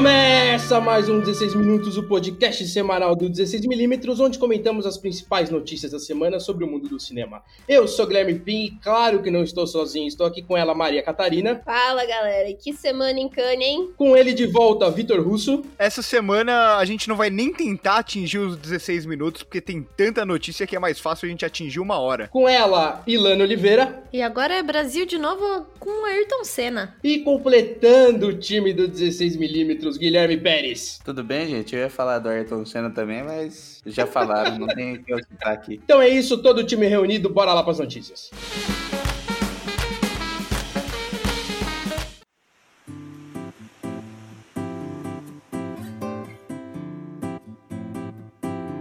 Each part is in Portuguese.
Gomez. Começa mais um 16 Minutos, o podcast semanal do 16mm, onde comentamos as principais notícias da semana sobre o mundo do cinema. Eu sou Guilherme Pim e claro que não estou sozinho, estou aqui com ela, Maria Catarina. Fala galera, e que semana em Cannes, hein? Com ele de volta, Vitor Russo. Essa semana a gente não vai nem tentar atingir os 16 minutos, porque tem tanta notícia que é mais fácil a gente atingir uma hora. Com ela, Ilana Oliveira. E agora é Brasil de novo com Ayrton Senna. E completando o time do 16mm, Guilherme Pérez. Tudo bem, gente? Eu ia falar do Ayrton Senna também, mas já falaram, não tem o que eu citar aqui. Então é isso, todo o time reunido, bora lá para as notícias.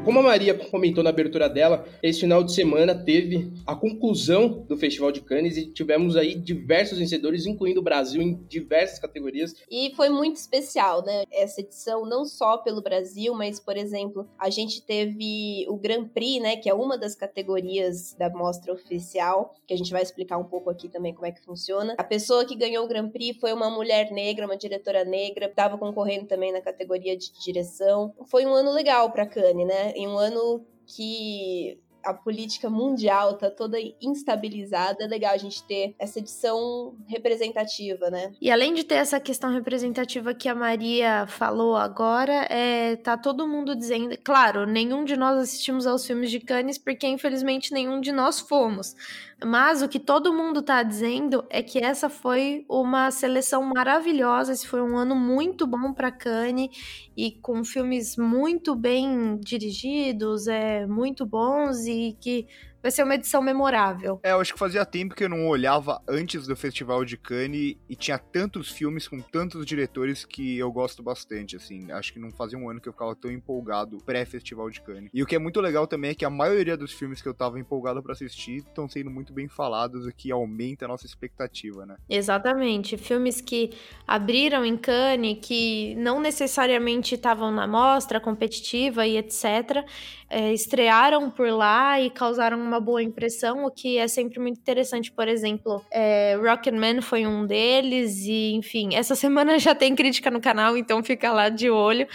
Como a Maria comentou na abertura dela, esse final de semana teve a conclusão do Festival de Cannes e tivemos aí diversos vencedores, incluindo o Brasil em diversas categorias. E foi muito especial, né? Essa edição, não só pelo Brasil, mas, por exemplo, a gente teve o Grand Prix, né? Que é uma das categorias da mostra oficial, que a gente vai explicar um pouco aqui também como é que funciona. A pessoa que ganhou o Grand Prix foi uma mulher negra, uma diretora negra, estava concorrendo também na categoria de direção. Foi um ano legal para Cannes, né? Em um ano que a política mundial tá toda instabilizada, é legal a gente ter essa edição representativa, né? E além de ter essa questão representativa que a Maria falou agora, é, tá todo mundo dizendo, claro, nenhum de nós assistimos aos filmes de Cannes porque infelizmente nenhum de nós fomos. Mas o que todo mundo tá dizendo é que essa foi uma seleção maravilhosa, esse foi um ano muito bom para Cannes e com filmes muito bem dirigidos, é muito bons e que vai ser uma edição memorável. É, eu acho que fazia tempo que eu não olhava antes do Festival de Cannes e tinha tantos filmes com tantos diretores que eu gosto bastante, assim. Acho que não fazia um ano que eu ficava tão empolgado pré-Festival de Cannes. E o que é muito legal também é que a maioria dos filmes que eu tava empolgado para assistir estão sendo muito bem falados, o que aumenta a nossa expectativa, né? Exatamente. Filmes que abriram em Cannes, que não necessariamente estavam na mostra competitiva e etc., é, estrearam por lá e causaram uma boa impressão, o que é sempre muito interessante. Por exemplo, é, Rocketman foi um deles, e enfim, essa semana já tem crítica no canal, então fica lá de olho.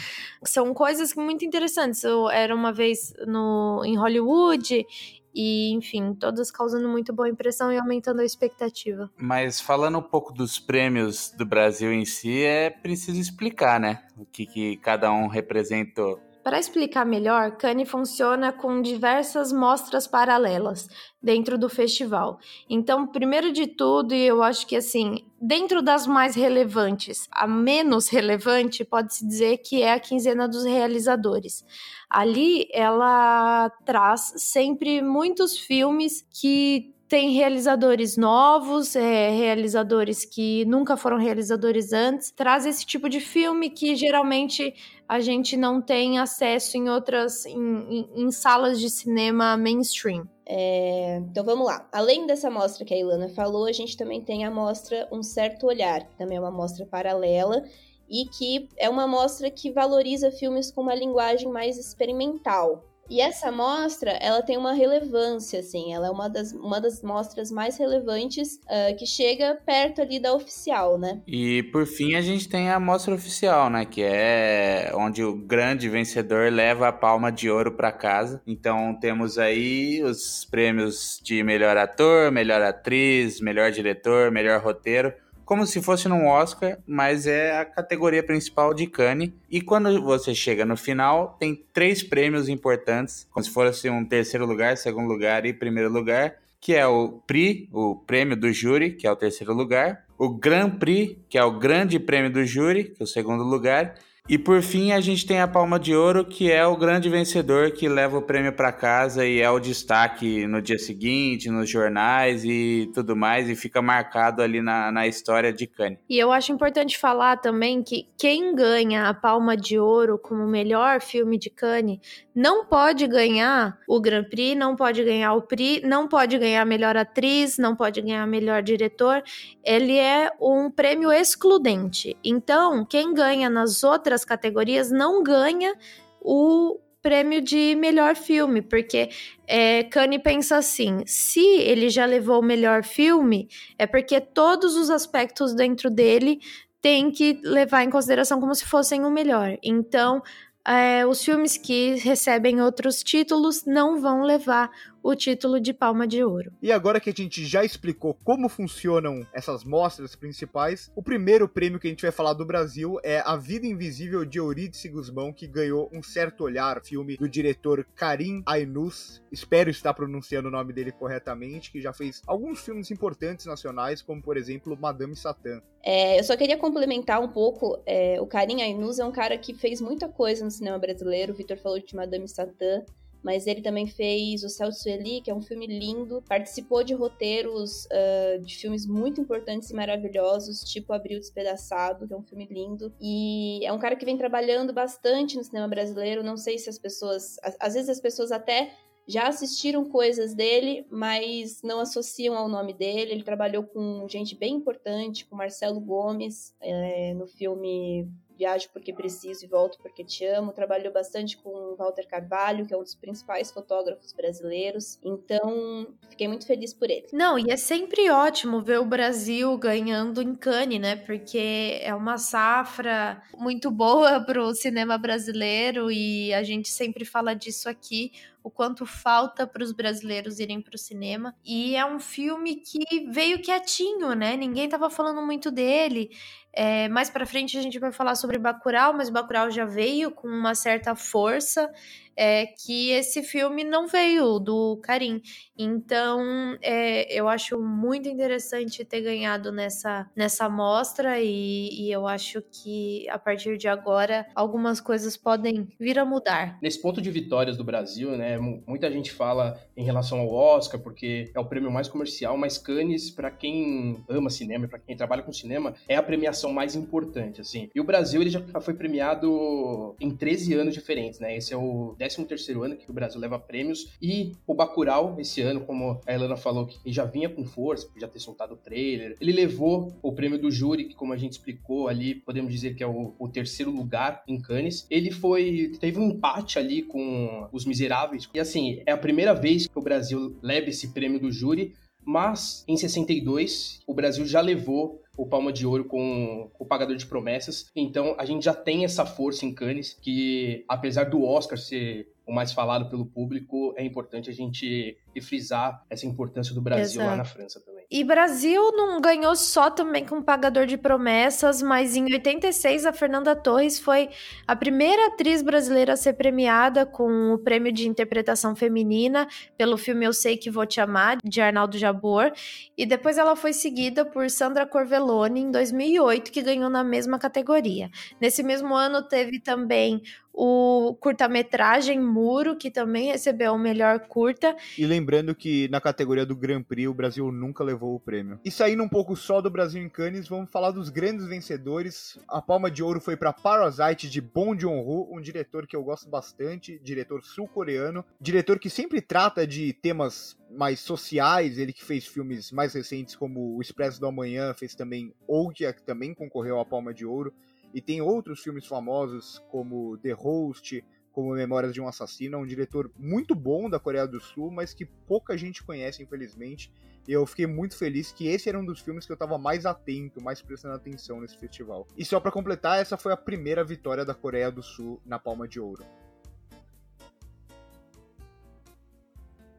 São coisas muito interessantes. Eu era uma vez no, em Hollywood e, enfim, todas causando muito boa impressão e aumentando a expectativa. Mas falando um pouco dos prêmios do Brasil em si, é preciso explicar, né? O que, que cada um representou. Para explicar melhor, Cannes funciona com diversas mostras paralelas dentro do festival. Então, primeiro de tudo, e eu acho que assim, dentro das mais relevantes, a menos relevante pode-se dizer que é a quinzena dos realizadores. Ali ela traz sempre muitos filmes que tem realizadores novos, é, realizadores que nunca foram realizadores antes, traz esse tipo de filme que geralmente a gente não tem acesso em outras, em, em, em salas de cinema mainstream. É, então vamos lá. Além dessa mostra que a Ilana falou, a gente também tem a mostra Um Certo Olhar, que também é uma mostra paralela e que é uma mostra que valoriza filmes com uma linguagem mais experimental. E essa mostra, ela tem uma relevância, assim, ela é uma das, uma das mostras mais relevantes uh, que chega perto ali da oficial, né? E por fim a gente tem a mostra oficial, né? Que é onde o grande vencedor leva a palma de ouro para casa. Então temos aí os prêmios de melhor ator, melhor atriz, melhor diretor, melhor roteiro como se fosse num Oscar, mas é a categoria principal de Cannes. E quando você chega no final, tem três prêmios importantes, como se fosse um terceiro lugar, segundo lugar e primeiro lugar, que é o Prix, o prêmio do júri, que é o terceiro lugar, o Grand Prix, que é o grande prêmio do júri, que é o segundo lugar, e por fim, a gente tem a Palma de Ouro, que é o grande vencedor que leva o prêmio para casa e é o destaque no dia seguinte, nos jornais e tudo mais, e fica marcado ali na, na história de Cannes. E eu acho importante falar também que quem ganha a Palma de Ouro como melhor filme de Cannes não pode ganhar o Grand Prix, não pode ganhar o Prix, não pode ganhar melhor atriz, não pode ganhar melhor diretor. Ele é um prêmio excludente. Então, quem ganha nas outras outras categorias não ganha o prêmio de melhor filme, porque é, Kanye pensa assim: se ele já levou o melhor filme, é porque todos os aspectos dentro dele tem que levar em consideração como se fossem o melhor. Então, é, os filmes que recebem outros títulos não vão levar o título de Palma de Ouro. E agora que a gente já explicou como funcionam essas mostras principais, o primeiro prêmio que a gente vai falar do Brasil é A Vida Invisível de Eurídice Guzmão, que ganhou um certo olhar, filme do diretor Karim Ainus. Espero estar pronunciando o nome dele corretamente, que já fez alguns filmes importantes nacionais, como por exemplo Madame Satã. É, eu só queria complementar um pouco. É, o Karim Ainus é um cara que fez muita coisa no cinema brasileiro. O Vitor falou de Madame Satã mas ele também fez O Céu de Sueli, que é um filme lindo, participou de roteiros uh, de filmes muito importantes e maravilhosos, tipo Abril Despedaçado, que é um filme lindo, e é um cara que vem trabalhando bastante no cinema brasileiro, não sei se as pessoas, às vezes as pessoas até já assistiram coisas dele, mas não associam ao nome dele. Ele trabalhou com gente bem importante, com Marcelo Gomes, é, no filme Viajo Porque Preciso e Volto Porque Te Amo. Trabalhou bastante com Walter Carvalho, que é um dos principais fotógrafos brasileiros. Então, fiquei muito feliz por ele. Não, e é sempre ótimo ver o Brasil ganhando em Cannes, né? Porque é uma safra muito boa para o cinema brasileiro e a gente sempre fala disso aqui o quanto falta para os brasileiros irem para o cinema. E é um filme que veio quietinho, né? Ninguém tava falando muito dele. É, mais para frente a gente vai falar sobre Bacurau, mas Bacurau já veio com uma certa força é que esse filme não veio do Karim. Então, é, eu acho muito interessante ter ganhado nessa, nessa mostra e, e, eu acho que a partir de agora algumas coisas podem vir a mudar. Nesse ponto de vitórias do Brasil, né, muita gente fala em relação ao Oscar, porque é o prêmio mais comercial, mas Cannes, para quem ama cinema, para quem trabalha com cinema, é a premiação mais importante, assim. E o Brasil, ele já foi premiado em 13 anos diferentes, né? Esse é o 13º ano que o Brasil leva prêmios, e o Bacurau, esse ano, como a Helena falou, que já vinha com força, já ter soltado o trailer, ele levou o prêmio do júri, que como a gente explicou ali, podemos dizer que é o, o terceiro lugar em Cannes. Ele foi, teve um empate ali com Os Miseráveis, e assim, é a primeira vez que o Brasil leva esse prêmio do júri, mas em 62 o Brasil já levou o Palma de Ouro com o Pagador de Promessas. Então a gente já tem essa força em Cannes que, apesar do Oscar ser o mais falado pelo público, é importante a gente frisar essa importância do Brasil Exato. lá na França também. E Brasil não ganhou só também com Pagador de Promessas, mas em 86 a Fernanda Torres foi a primeira atriz brasileira a ser premiada com o prêmio de interpretação feminina pelo filme Eu Sei Que Vou Te Amar, de Arnaldo Jabor, e depois ela foi seguida por Sandra Corvelloni em 2008, que ganhou na mesma categoria. Nesse mesmo ano teve também o curta-metragem Muro, que também recebeu o melhor curta. E lembrando que na categoria do Grand Prix o Brasil nunca levou o prêmio. E saindo um pouco só do Brasil em Cannes, vamos falar dos grandes vencedores. A palma de ouro foi para Parasite de Bong Joon-ho, um diretor que eu gosto bastante, diretor sul-coreano, diretor que sempre trata de temas mais sociais, ele que fez filmes mais recentes como O Expresso do Amanhã, fez também Ouija, que também concorreu à Palma de Ouro. E tem outros filmes famosos como The Host, como Memórias de um Assassino. É um diretor muito bom da Coreia do Sul, mas que pouca gente conhece, infelizmente. E eu fiquei muito feliz que esse era um dos filmes que eu estava mais atento, mais prestando atenção nesse festival. E só para completar, essa foi a primeira vitória da Coreia do Sul na Palma de Ouro.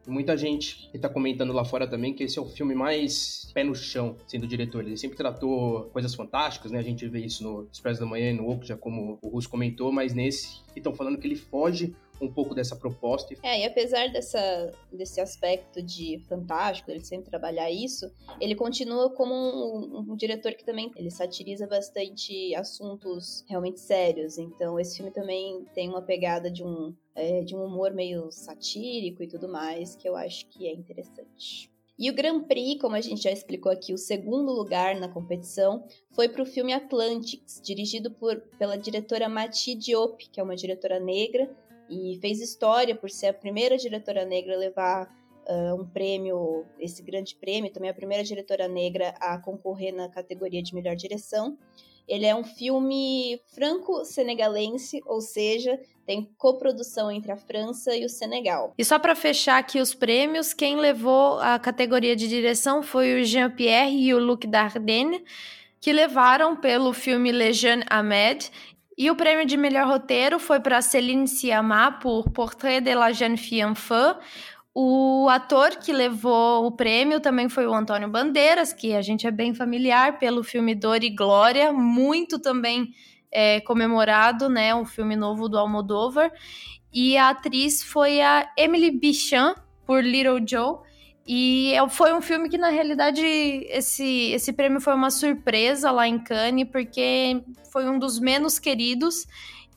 Muita gente está comentando lá fora também que esse é o filme mais pé no chão, sendo diretor. Ele sempre tratou coisas fantásticas, né? A gente vê isso no Expresso da Manhã e no Oco, já como o Russo comentou, mas nesse estão falando que ele foge um pouco dessa proposta. É, e apesar dessa, desse aspecto de fantástico, ele sempre trabalhar isso, ele continua como um, um, diretor que também ele satiriza bastante assuntos realmente sérios. Então, esse filme também tem uma pegada de um, é, de um humor meio satírico e tudo mais, que eu acho que é interessante. E o Grand Prix, como a gente já explicou aqui, o segundo lugar na competição foi para o filme Atlantics, dirigido por, pela diretora Mati Diop, que é uma diretora negra, e fez história por ser a primeira diretora negra a levar uh, um prêmio, esse grande prêmio, também a primeira diretora negra a concorrer na categoria de melhor direção. Ele é um filme franco-senegalense, ou seja, tem coprodução entre a França e o Senegal. E só para fechar aqui os prêmios, quem levou a categoria de direção foi o Jean-Pierre e o Luc Dardenne que levaram pelo filme Lejeune Ahmed. E o prêmio de melhor roteiro foi para Céline Sciamma por Portrait de la jeune fille en feu. O ator que levou o prêmio também foi o Antônio Bandeiras, que a gente é bem familiar pelo filme Dor e Glória, muito também é, comemorado, né? O filme novo do Almodóvar. E a atriz foi a Emily Bichon, por Little Joe. E é, foi um filme que, na realidade, esse, esse prêmio foi uma surpresa lá em Cannes, porque foi um dos menos queridos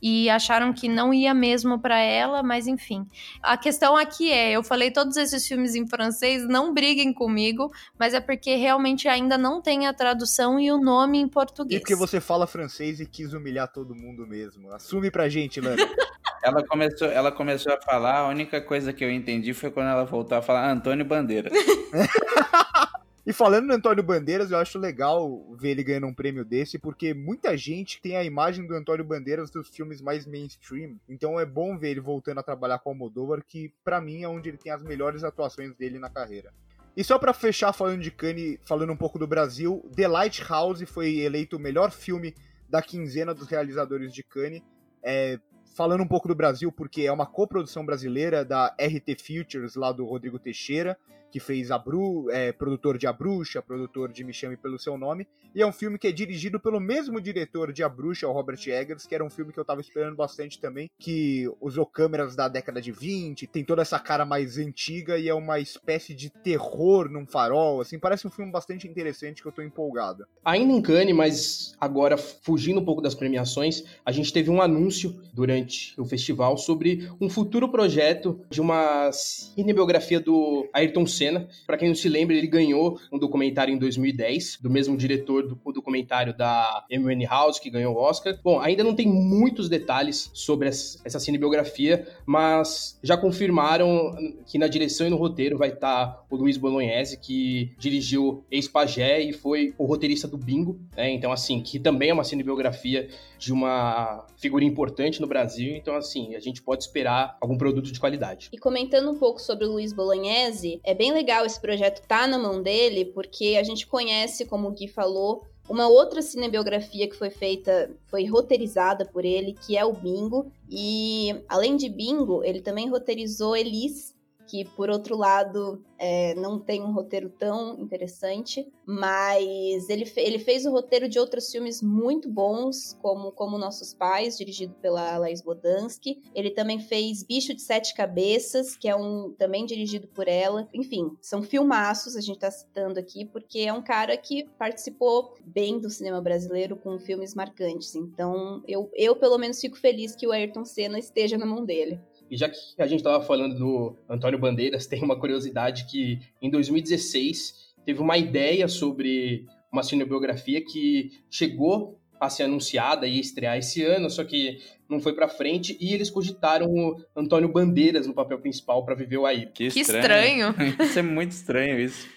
e acharam que não ia mesmo para ela, mas enfim. A questão aqui é, eu falei todos esses filmes em francês, não briguem comigo, mas é porque realmente ainda não tem a tradução e o nome em português. E porque você fala francês e quis humilhar todo mundo mesmo. Assume pra gente, Lana. ela começou, ela começou a falar, a única coisa que eu entendi foi quando ela voltou a falar Antônio Bandeira. E falando no Antônio Bandeiras, eu acho legal ver ele ganhando um prêmio desse, porque muita gente tem a imagem do Antônio Bandeiras dos filmes mais mainstream. Então é bom ver ele voltando a trabalhar com o Almodóvar, que para mim é onde ele tem as melhores atuações dele na carreira. E só para fechar falando de Cannes, falando um pouco do Brasil, The Lighthouse foi eleito o melhor filme da quinzena dos realizadores de Cannes. É, falando um pouco do Brasil, porque é uma coprodução brasileira da RT Futures, lá do Rodrigo Teixeira, que fez a Bru, é, produtor de A Bruxa, produtor de Me Chame Pelo Seu Nome, e é um filme que é dirigido pelo mesmo diretor de A Bruxa, o Robert Eggers, que era um filme que eu tava esperando bastante também, que usou câmeras da década de 20, tem toda essa cara mais antiga e é uma espécie de terror num farol, assim, parece um filme bastante interessante que eu tô empolgado. Ainda em Cannes, mas agora fugindo um pouco das premiações, a gente teve um anúncio durante o festival sobre um futuro projeto de uma cinebiografia do Ayrton Senna. Para quem não se lembra, ele ganhou um documentário em 2010, do mesmo diretor do documentário da M. House, que ganhou o Oscar. Bom, ainda não tem muitos detalhes sobre essa cinebiografia, mas já confirmaram que na direção e no roteiro vai estar o Luiz Bolognese, que dirigiu Ex-Pagé e foi o roteirista do Bingo, né? Então, assim, que também é uma cinebiografia de uma figura importante no Brasil. Então, assim, a gente pode esperar algum produto de qualidade. E comentando um pouco sobre o Luiz Bolognese, é bem legal esse projeto tá na mão dele, porque a gente conhece, como o Gui falou, uma outra cinebiografia que foi feita, foi roteirizada por ele, que é o Bingo. E além de Bingo, ele também roteirizou Elis, que por outro lado é, não tem um roteiro tão interessante, mas ele, fe ele fez o roteiro de outros filmes muito bons, como Como Nossos Pais, dirigido pela Laís Bodansky. Ele também fez Bicho de Sete Cabeças, que é um também dirigido por ela. Enfim, são filmaços, a gente tá citando aqui, porque é um cara que participou bem do cinema brasileiro com filmes marcantes. Então, eu, eu pelo menos fico feliz que o Ayrton Senna esteja na mão dele. E já que a gente estava falando do Antônio Bandeiras, tem uma curiosidade que em 2016 teve uma ideia sobre uma cinebiografia que chegou a ser anunciada e estrear esse ano, só que não foi para frente e eles cogitaram o Antônio Bandeiras no papel principal para viver o Ayrton. Que estranho. Que estranho. isso é muito estranho isso.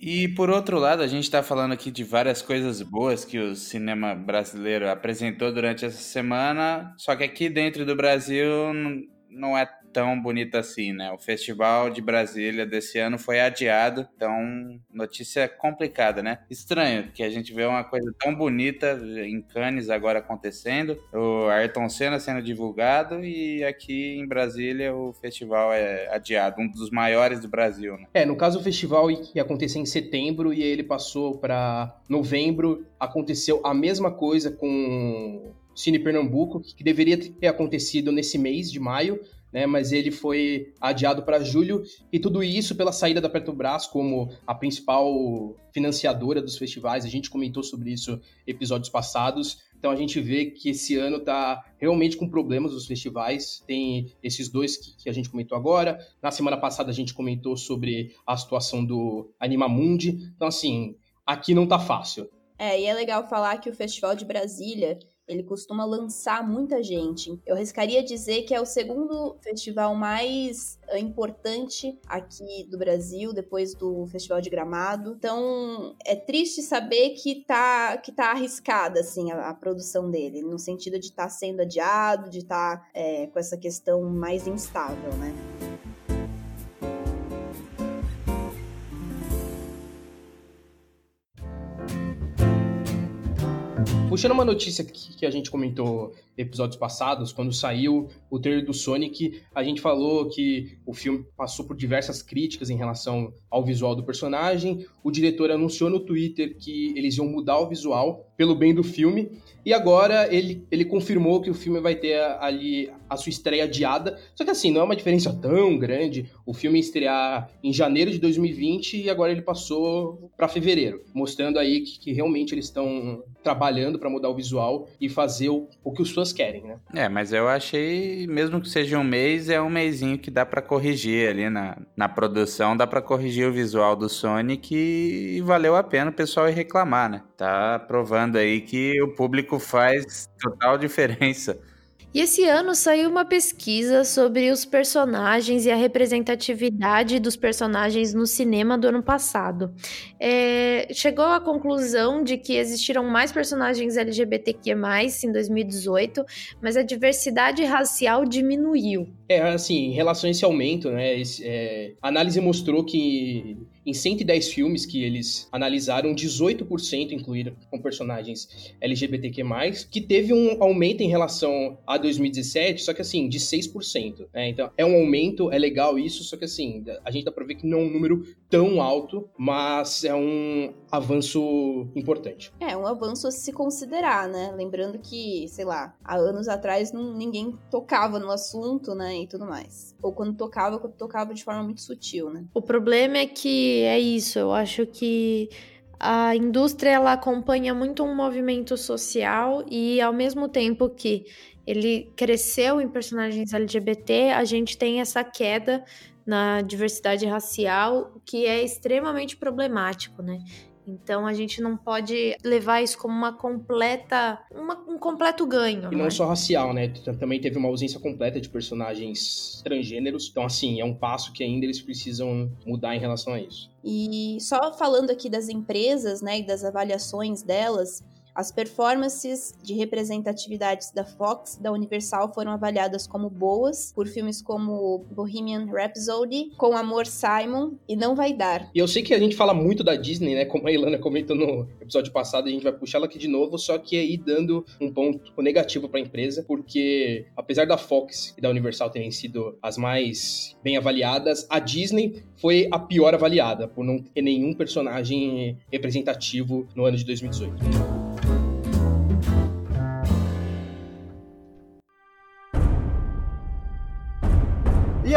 E por outro lado, a gente está falando aqui de várias coisas boas que o cinema brasileiro apresentou durante essa semana, só que aqui dentro do Brasil não é tão bonita assim, né? O Festival de Brasília desse ano foi adiado, então notícia complicada, né? Estranho que a gente vê uma coisa tão bonita em Cannes agora acontecendo, o Ayrton Senna sendo divulgado e aqui em Brasília o festival é adiado, um dos maiores do Brasil, né? É, no caso o festival ia acontecer em setembro e ele passou para novembro, aconteceu a mesma coisa com Cine Pernambuco, que deveria ter acontecido nesse mês de maio, né, mas ele foi adiado para julho, e tudo isso pela saída da Petrobras como a principal financiadora dos festivais. A gente comentou sobre isso episódios passados. Então a gente vê que esse ano está realmente com problemas os festivais. Tem esses dois que, que, a gente comentou agora. Na semana passada a gente comentou sobre a situação do Animamundi. Então, assim, aqui não tá fácil. É, e é legal falar que o Festival de Brasília ele costuma lançar muita gente. Eu arriscaria dizer que é o segundo festival mais importante aqui do Brasil, depois do Festival de Gramado. Então, é triste saber que tá, que tá arriscada, assim, a, a produção dele, no sentido de estar tá sendo adiado, de estar tá, é, com essa questão mais instável, né? Puxando uma notícia que, que a gente comentou episódios passados, quando saiu o trailer do Sonic, a gente falou que o filme passou por diversas críticas em relação ao visual do personagem. O diretor anunciou no Twitter que eles iam mudar o visual pelo bem do filme. E agora ele, ele confirmou que o filme vai ter ali a sua estreia adiada. Só que assim, não é uma diferença tão grande. O filme ia estrear em janeiro de 2020 e agora ele passou para fevereiro, mostrando aí que, que realmente eles estão trabalhando para mudar o visual e fazer o, o que os fãs querem, né? É, mas eu achei, mesmo que seja um mês, é um mêsinho que dá para corrigir ali na, na produção, dá para corrigir o visual do Sonic e valeu a pena o pessoal ir reclamar, né? Tá provando aí que o público faz total diferença. E esse ano saiu uma pesquisa sobre os personagens e a representatividade dos personagens no cinema do ano passado. É, chegou à conclusão de que existiram mais personagens LGBTQ+, em 2018, mas a diversidade racial diminuiu. É, assim, em relação a esse aumento, né, esse, é, a análise mostrou que em 110 filmes que eles analisaram, 18% incluíram com personagens LGBTQ+, que teve um aumento em relação a 2017, só que assim, de 6%. Né? Então, é um aumento, é legal isso, só que assim, a gente dá pra ver que não é um número tão alto, mas é um avanço importante. É, um avanço a se considerar, né? Lembrando que, sei lá, há anos atrás não, ninguém tocava no assunto, né, e tudo mais. Ou quando tocava, quando tocava de forma muito sutil, né? O problema é que é isso, eu acho que a indústria ela acompanha muito um movimento social e ao mesmo tempo que ele cresceu em personagens LGBT, a gente tem essa queda na diversidade racial, que é extremamente problemático, né? Então a gente não pode levar isso como uma completa, uma, um completo ganho. E não né? só racial, né? Também teve uma ausência completa de personagens transgêneros. Então, assim, é um passo que ainda eles precisam mudar em relação a isso. E só falando aqui das empresas, né, e das avaliações delas, as performances de representatividades da Fox da Universal foram avaliadas como boas por filmes como Bohemian Rhapsody, Com Amor Simon e Não Vai Dar. E eu sei que a gente fala muito da Disney, né? Como a Ilana comentou no episódio passado, a gente vai puxar ela aqui de novo, só que aí dando um ponto negativo para a empresa, porque apesar da Fox e da Universal terem sido as mais bem avaliadas, a Disney foi a pior avaliada por não ter nenhum personagem representativo no ano de 2018.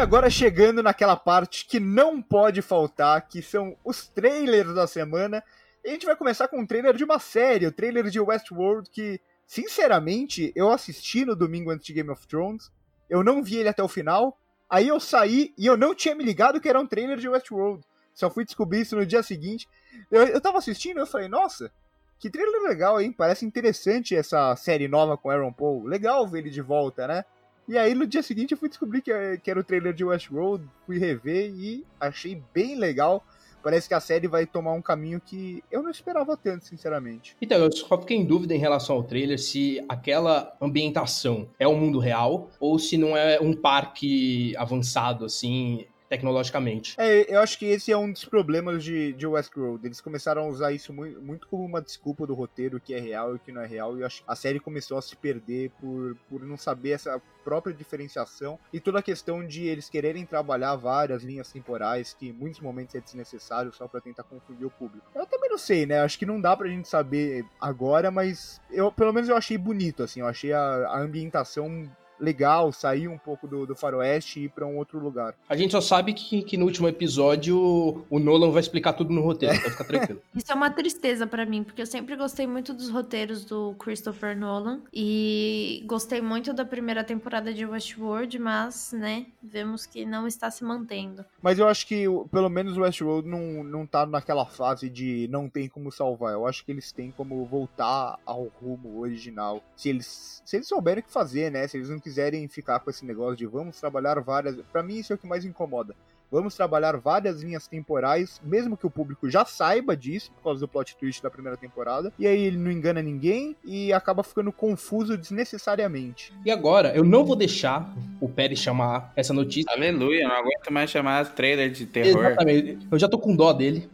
Agora chegando naquela parte que não pode faltar, que são os trailers da semana. E a gente vai começar com um trailer de uma série, o trailer de Westworld, que, sinceramente, eu assisti no domingo antes de Game of Thrones. Eu não vi ele até o final. Aí eu saí e eu não tinha me ligado que era um trailer de Westworld. Só fui descobrir isso no dia seguinte. Eu, eu tava assistindo e eu falei, nossa, que trailer legal, hein? Parece interessante essa série nova com Aaron Paul. Legal ver ele de volta, né? E aí no dia seguinte eu fui descobrir que, que era o trailer de Westworld, fui rever e achei bem legal. Parece que a série vai tomar um caminho que eu não esperava tanto, sinceramente. Então, eu só fiquei em dúvida em relação ao trailer se aquela ambientação é o mundo real ou se não é um parque avançado, assim, tecnologicamente. É, eu acho que esse é um dos problemas de, de Westworld. Eles começaram a usar isso muito, muito como uma desculpa do roteiro, que é real e que não é real, e acho que a série começou a se perder por, por não saber essa própria diferenciação e toda a questão de eles quererem trabalhar várias linhas temporais, que em muitos momentos é desnecessário só para tentar confundir o público. Eu também não sei, né? Acho que não dá pra gente saber agora, mas eu pelo menos eu achei bonito, assim, eu achei a, a ambientação legal sair um pouco do, do faroeste e ir para um outro lugar. A gente só sabe que, que no último episódio o Nolan vai explicar tudo no roteiro, então fica tranquilo. Isso é uma tristeza para mim, porque eu sempre gostei muito dos roteiros do Christopher Nolan e gostei muito da primeira temporada de Westworld, mas, né, vemos que não está se mantendo. Mas eu acho que pelo menos Westworld não, não tá naquela fase de não tem como salvar. Eu acho que eles têm como voltar ao rumo original. Se eles, se eles souberem o que fazer, né? Se eles não quiserem quiserem ficar com esse negócio de vamos trabalhar várias. para mim, isso é o que mais incomoda. Vamos trabalhar várias linhas temporais, mesmo que o público já saiba disso, por causa do plot twist da primeira temporada. E aí ele não engana ninguém e acaba ficando confuso desnecessariamente. E agora, eu não vou deixar o Pérez chamar essa notícia. Aleluia, não aguento mais chamar trailer de terror. Exatamente. Eu já tô com dó dele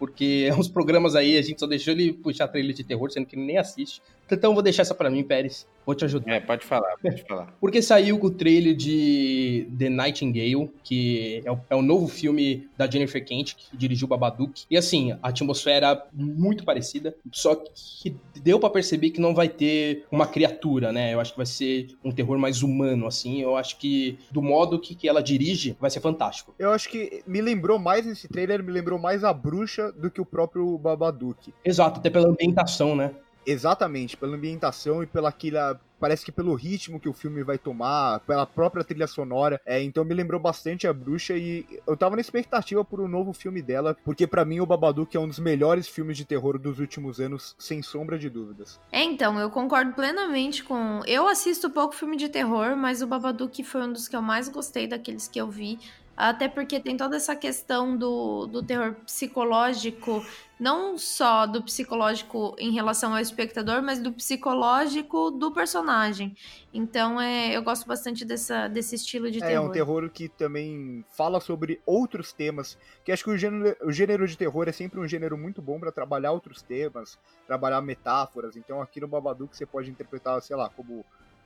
porque uns programas aí a gente só deixou ele puxar trailer de terror, sendo que ele nem assiste. Então vou deixar essa para mim, Pérez. Vou te ajudar. É, pode falar, pode falar. Porque saiu o trailer de The Nightingale, que é o, é o novo filme da Jennifer Kent, que dirigiu Babadook. E assim, a atmosfera muito parecida, só que deu para perceber que não vai ter uma criatura, né? Eu acho que vai ser um terror mais humano, assim. Eu acho que do modo que, que ela dirige, vai ser fantástico. Eu acho que me lembrou mais nesse trailer, me lembrou mais a bruxa do que o próprio Babadook. Exato, até pela ambientação, né? Exatamente, pela ambientação e pela aquela. Parece que pelo ritmo que o filme vai tomar, pela própria trilha sonora. É, então me lembrou bastante a bruxa e eu tava na expectativa por um novo filme dela, porque para mim o Babadook é um dos melhores filmes de terror dos últimos anos, sem sombra de dúvidas. É, então, eu concordo plenamente com. Eu assisto pouco filme de terror, mas o Babadook foi um dos que eu mais gostei daqueles que eu vi. Até porque tem toda essa questão do, do terror psicológico, não só do psicológico em relação ao espectador, mas do psicológico do personagem. Então, é, eu gosto bastante dessa, desse estilo de é, terror. É um terror que também fala sobre outros temas, que acho que o gênero, o gênero de terror é sempre um gênero muito bom para trabalhar outros temas, trabalhar metáforas. Então, aqui no Babadook você pode interpretar, sei lá, como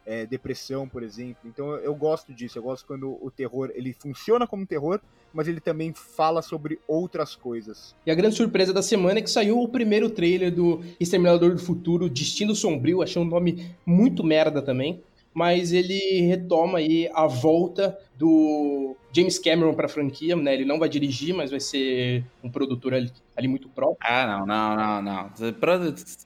é, depressão, por exemplo. Então eu gosto disso, eu gosto quando o terror ele funciona como terror, mas ele também fala sobre outras coisas. E a grande surpresa da semana é que saiu o primeiro trailer do Exterminador do Futuro, Destino Sombrio, achei um nome muito merda também, mas ele retoma aí a volta do James Cameron para a franquia, né? Ele não vai dirigir, mas vai ser um produtor ali, ali muito próprio. Ah, não, não, não, não.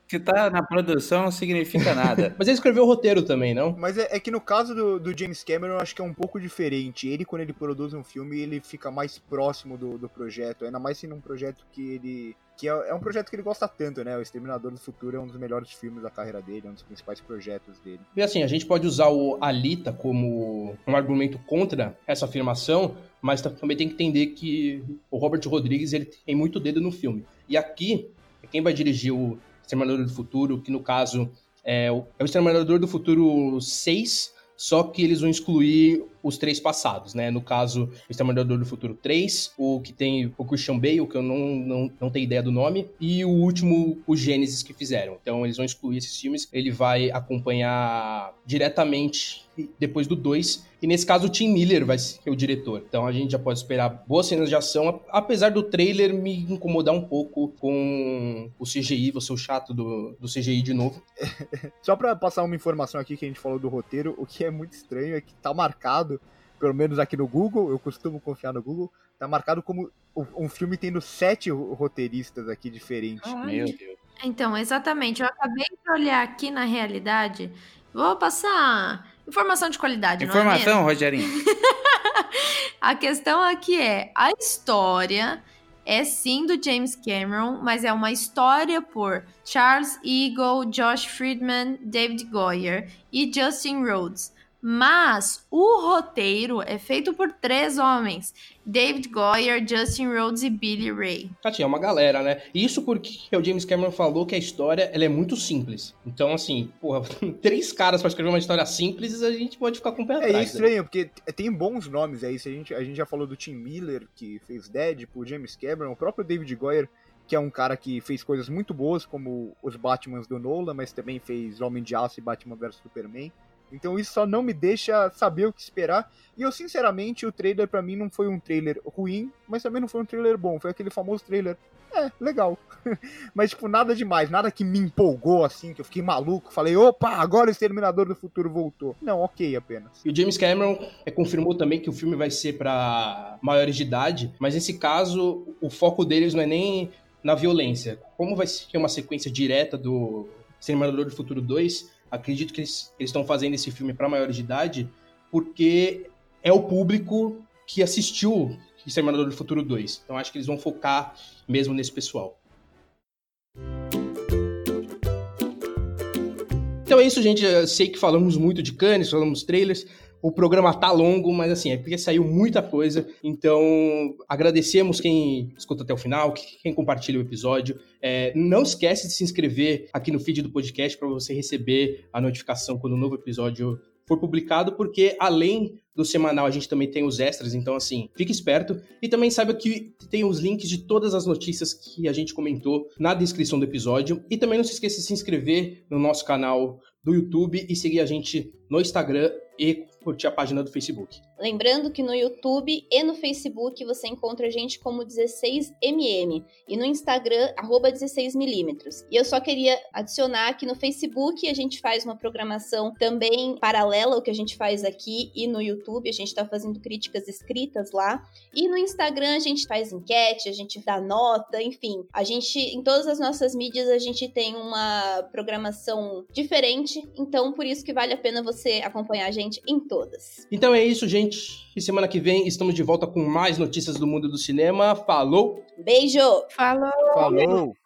Que tá na produção não significa nada. mas ele escreveu o roteiro também, não? Mas é, é que no caso do, do, James Cameron, eu acho que é um pouco diferente. Ele, quando ele produz um filme, ele fica mais próximo do, do projeto, ainda mais sendo um projeto que ele que é, é, um projeto que ele gosta tanto, né? O Exterminador do Futuro é um dos melhores filmes da carreira dele, é um dos principais projetos dele. E assim, a gente pode usar o Alita como um argumento contra essa afirmação, mas também tem que entender que o Robert Rodrigues ele tem muito dedo no filme. E aqui, quem vai dirigir o Exterminador do Futuro, que no caso é o, é o Exterminador do Futuro 6, só que eles vão excluir os três passados, né? No caso, o Exterminador do Futuro 3, o que tem o Christian Bale, que eu não, não, não tenho ideia do nome, e o último, o Gênesis que fizeram. Então eles vão excluir esses filmes, ele vai acompanhar diretamente depois do 2. E nesse caso o Tim Miller vai ser o diretor. Então a gente já pode esperar boas cenas de ação, apesar do trailer me incomodar um pouco com o CGI, você o chato do, do CGI de novo. Só para passar uma informação aqui que a gente falou do roteiro, o que é muito estranho é que tá marcado, pelo menos aqui no Google, eu costumo confiar no Google, tá marcado como um filme tendo sete roteiristas aqui diferentes. Ai. Meu Deus. Então, exatamente. Eu acabei de olhar aqui na realidade. Vou passar Informação de qualidade, Informação, não é Rogerinho. a questão aqui é, a história é sim do James Cameron, mas é uma história por Charles Eagle, Josh Friedman, David Goyer e Justin Rhodes. Mas o roteiro é feito por três homens: David Goyer, Justin Rhodes e Billy Ray. Tati, é uma galera, né? Isso porque o James Cameron falou que a história ela é muito simples. Então, assim, porra, três caras para escrever uma história simples, a gente pode ficar com o pé atrás. É estranho, né? porque tem bons nomes aí. A gente, a gente já falou do Tim Miller, que fez Deadpool, James Cameron, o próprio David Goyer que é um cara que fez coisas muito boas, como os Batmans do Nolan, mas também fez Homem de Aço e Batman vs Superman. Então isso só não me deixa saber o que esperar. E eu, sinceramente, o trailer para mim não foi um trailer ruim, mas também não foi um trailer bom. Foi aquele famoso trailer. É, legal. mas, tipo, nada demais, nada que me empolgou assim, que eu fiquei maluco. Falei, opa, agora o Exterminador do Futuro voltou. Não, ok apenas. E o James Cameron é, confirmou também que o filme vai ser para maiores de idade, mas nesse caso, o foco deles não é nem na violência. Como vai ser uma sequência direta do Exterminador do Futuro 2, acredito que eles estão fazendo esse filme para maiores de idade porque é o público que assistiu Exterminador do Futuro 2. Então acho que eles vão focar mesmo nesse pessoal. Então é isso, gente. Eu sei que falamos muito de Cannes, falamos trailers. O programa tá longo, mas assim, é porque saiu muita coisa. Então, agradecemos quem escuta até o final, quem compartilha o episódio. É, não esquece de se inscrever aqui no feed do podcast para você receber a notificação quando um novo episódio for publicado, porque além do semanal a gente também tem os extras, então assim, fique esperto. E também saiba que tem os links de todas as notícias que a gente comentou na descrição do episódio. E também não se esqueça de se inscrever no nosso canal do YouTube e seguir a gente no Instagram e curtir a página do Facebook. Lembrando que no YouTube e no Facebook você encontra a gente como 16mm e no Instagram, 16mm. E eu só queria adicionar que no Facebook a gente faz uma programação também paralela ao que a gente faz aqui e no YouTube, a gente está fazendo críticas escritas lá. E no Instagram a gente faz enquete, a gente dá nota, enfim. A gente, em todas as nossas mídias, a gente tem uma programação diferente, então por isso que vale a pena você acompanhar a gente em todas. Então é isso, gente. E semana que vem estamos de volta com mais notícias do mundo do cinema. Falou! Beijo! Falou! Falou!